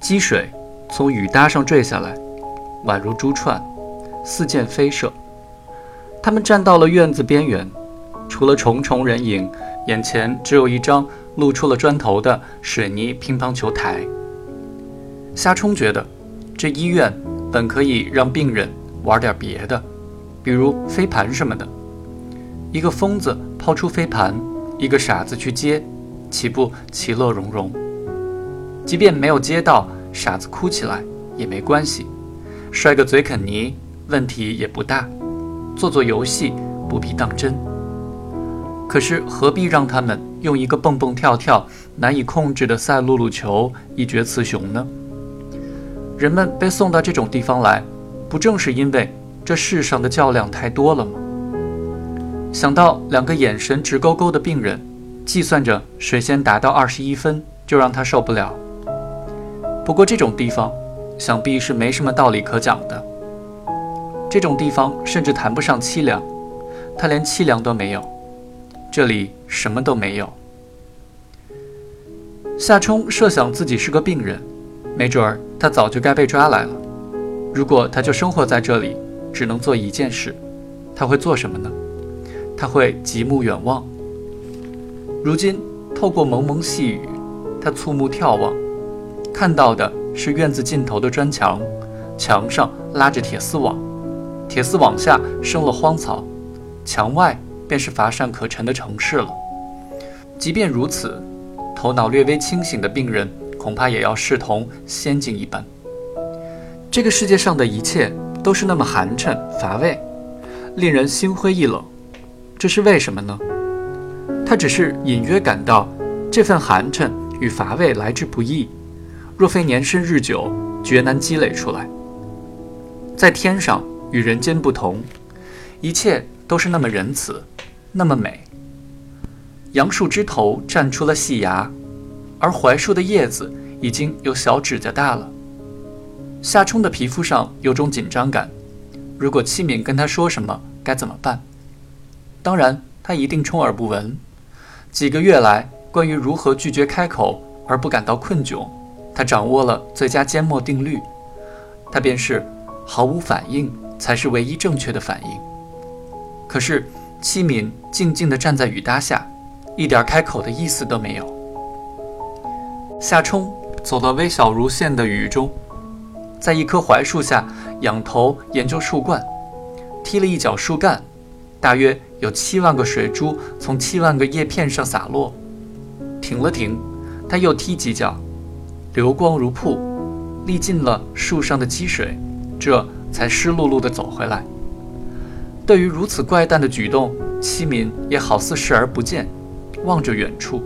积水从雨搭上坠下来，宛如珠串，似箭飞射。他们站到了院子边缘，除了重重人影，眼前只有一张露出了砖头的水泥乒乓球台。夏冲觉得，这医院本可以让病人玩点别的，比如飞盘什么的。一个疯子抛出飞盘，一个傻子去接，岂不其乐融融？即便没有接到，傻子哭起来也没关系，摔个嘴啃泥，问题也不大。做做游戏不必当真。可是何必让他们用一个蹦蹦跳跳、难以控制的赛璐璐球一决雌雄呢？人们被送到这种地方来，不正是因为这世上的较量太多了吗？想到两个眼神直勾勾的病人，计算着谁先达到二十一分，就让他受不了。不过这种地方，想必是没什么道理可讲的。这种地方甚至谈不上凄凉，他连凄凉都没有，这里什么都没有。夏冲设想自己是个病人。没准儿他早就该被抓来了。如果他就生活在这里，只能做一件事，他会做什么呢？他会极目远望。如今透过蒙蒙细雨，他蹙目眺望，看到的是院子尽头的砖墙，墙上拉着铁丝网，铁丝网下生了荒草，墙外便是乏善可陈的城市了。即便如此，头脑略微清醒的病人。恐怕也要视同仙境一般。这个世界上的一切都是那么寒碜乏味，令人心灰意冷。这是为什么呢？他只是隐约感到这份寒碜与乏味来之不易，若非年深日久，绝难积累出来。在天上与人间不同，一切都是那么仁慈，那么美。杨树枝头绽出了细芽。而槐树的叶子已经有小指甲大了。夏冲的皮肤上有种紧张感，如果戚敏跟他说什么，该怎么办？当然，他一定充耳不闻。几个月来，关于如何拒绝开口而不感到困窘，他掌握了最佳缄默定律。他便是毫无反应才是唯一正确的反应。可是，戚敏静静地站在雨搭下，一点开口的意思都没有。夏冲走到微小如线的雨中，在一棵槐树下仰头研究树冠，踢了一脚树干，大约有七万个水珠从七万个叶片上洒落。停了停，他又踢几脚，流光如瀑，沥尽了树上的积水，这才湿漉漉地走回来。对于如此怪诞的举动，七敏也好似视而不见，望着远处，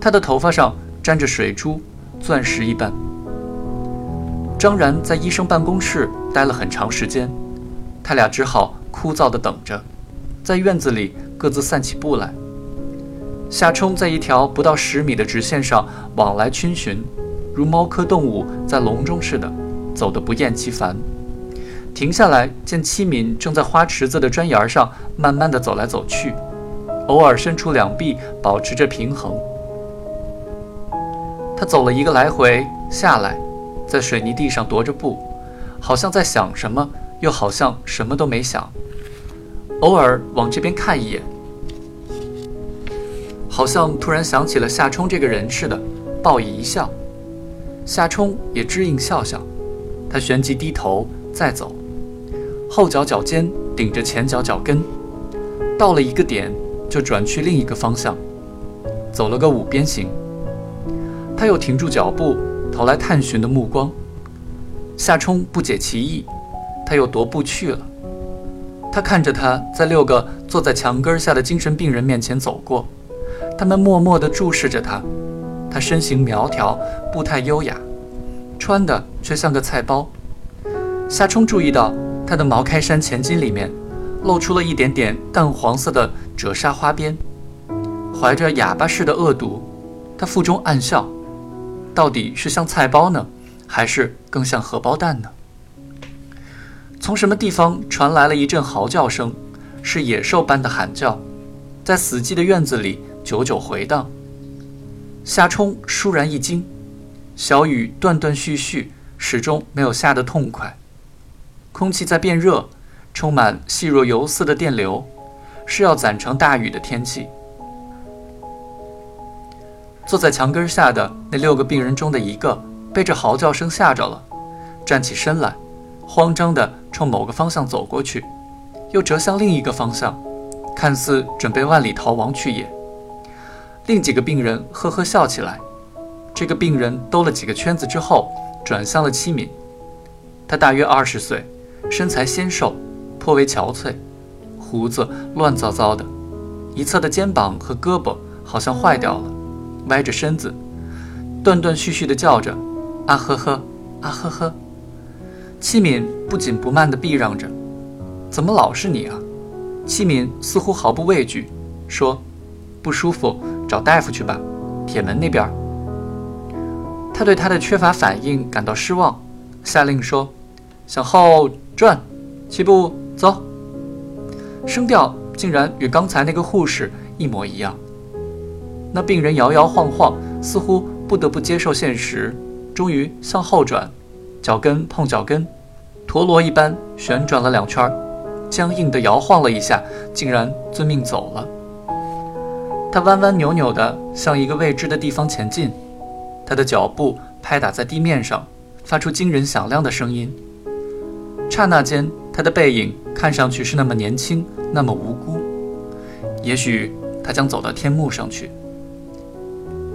他的头发上。沾着水珠，钻石一般。张然在医生办公室待了很长时间，他俩只好枯燥地等着，在院子里各自散起步来。夏冲在一条不到十米的直线上往来逡巡，如猫科动物在笼中似的，走得不厌其烦。停下来见七敏正在花池子的砖沿上慢慢地走来走去，偶尔伸出两臂保持着平衡。他走了一个来回，下来，在水泥地上踱着步，好像在想什么，又好像什么都没想。偶尔往这边看一眼，好像突然想起了夏冲这个人似的，报以一笑。夏冲也知应笑笑，他旋即低头再走，后脚脚尖顶着前脚脚跟，到了一个点就转去另一个方向，走了个五边形。他又停住脚步，投来探寻的目光。夏冲不解其意，他又踱步去了。他看着他在六个坐在墙根下的精神病人面前走过，他们默默地注视着他。他身形苗条，步态优雅，穿的却像个菜包。夏冲注意到他的毛开衫前襟里面露出了一点点淡黄色的褶纱花边，怀着哑巴似的恶毒，他腹中暗笑。到底是像菜包呢，还是更像荷包蛋呢？从什么地方传来了一阵嚎叫声，是野兽般的喊叫，在死寂的院子里久久回荡。夏冲倏然一惊，小雨断断续续，始终没有下得痛快。空气在变热，充满细若游丝的电流，是要攒成大雨的天气。坐在墙根下的那六个病人中的一个，被这嚎叫声吓着了，站起身来，慌张地冲某个方向走过去，又折向另一个方向，看似准备万里逃亡去也。另几个病人呵呵笑起来。这个病人兜了几个圈子之后，转向了七敏。他大约二十岁，身材纤瘦，颇为憔悴，胡子乱糟糟的，一侧的肩膀和胳膊好像坏掉了，歪着身子，断断续续地叫着：“啊呵呵，啊呵呵。”七敏不紧不慢地避让着：“怎么老是你啊？”七敏似乎毫不畏惧，说：“不舒服，找大夫去吧，铁门那边。”他对他的缺乏反应感到失望，下令说：“向后转，齐步走。”声调竟然与刚才那个护士一模一样。那病人摇摇晃晃，似乎不得不接受现实，终于向后转，脚跟碰脚跟，陀螺一般旋转了两圈，僵硬地摇晃了一下，竟然遵命走了。他弯弯扭扭地向一个未知的地方前进。他的脚步拍打在地面上，发出惊人响亮的声音。刹那间，他的背影看上去是那么年轻，那么无辜。也许他将走到天幕上去。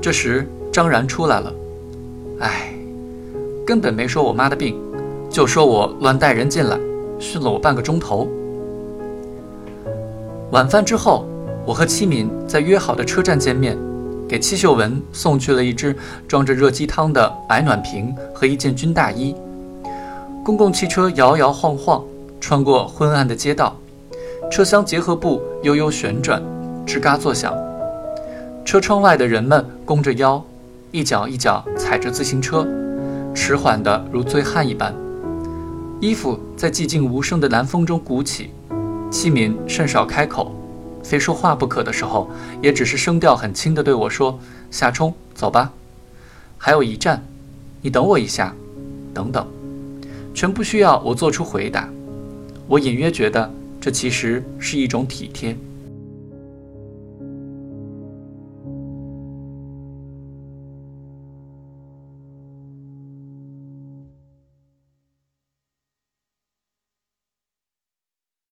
这时，张然出来了。唉，根本没说我妈的病，就说我乱带人进来，训了我半个钟头。晚饭之后，我和七敏在约好的车站见面。给戚秀文送去了一只装着热鸡汤的白暖瓶和一件军大衣。公共汽车摇摇晃晃穿过昏暗的街道，车厢结合部悠悠旋转，吱嘎作响。车窗外的人们弓着腰，一脚一脚踩着自行车，迟缓的如醉汉一般。衣服在寂静无声的南风中鼓起，器皿甚少开口。非说话不可的时候，也只是声调很轻地对我说：“夏冲，走吧，还有一站，你等我一下，等等。”全不需要我做出回答。我隐约觉得这其实是一种体贴。